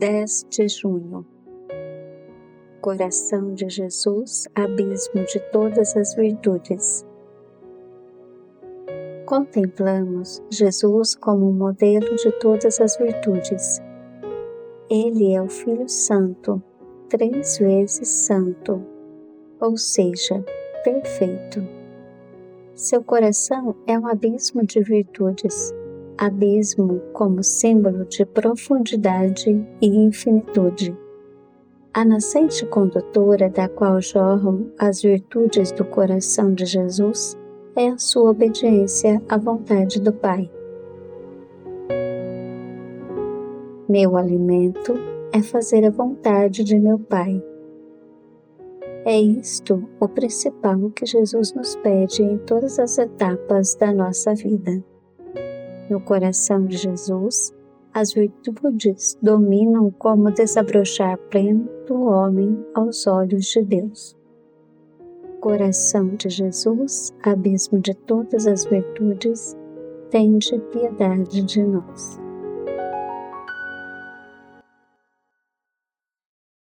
10 de junho. Coração de Jesus, abismo de todas as virtudes. Contemplamos Jesus como modelo de todas as virtudes. Ele é o Filho Santo, três vezes santo, ou seja, perfeito. Seu coração é um abismo de virtudes abismo como símbolo de profundidade e infinitude. A nascente condutora da qual jorram as virtudes do coração de Jesus é a sua obediência à vontade do Pai. Meu alimento é fazer a vontade de meu Pai. É isto o principal que Jesus nos pede em todas as etapas da nossa vida. No coração de Jesus, as virtudes dominam como desabrochar pleno do homem aos olhos de Deus. Coração de Jesus, abismo de todas as virtudes, tende piedade de nós.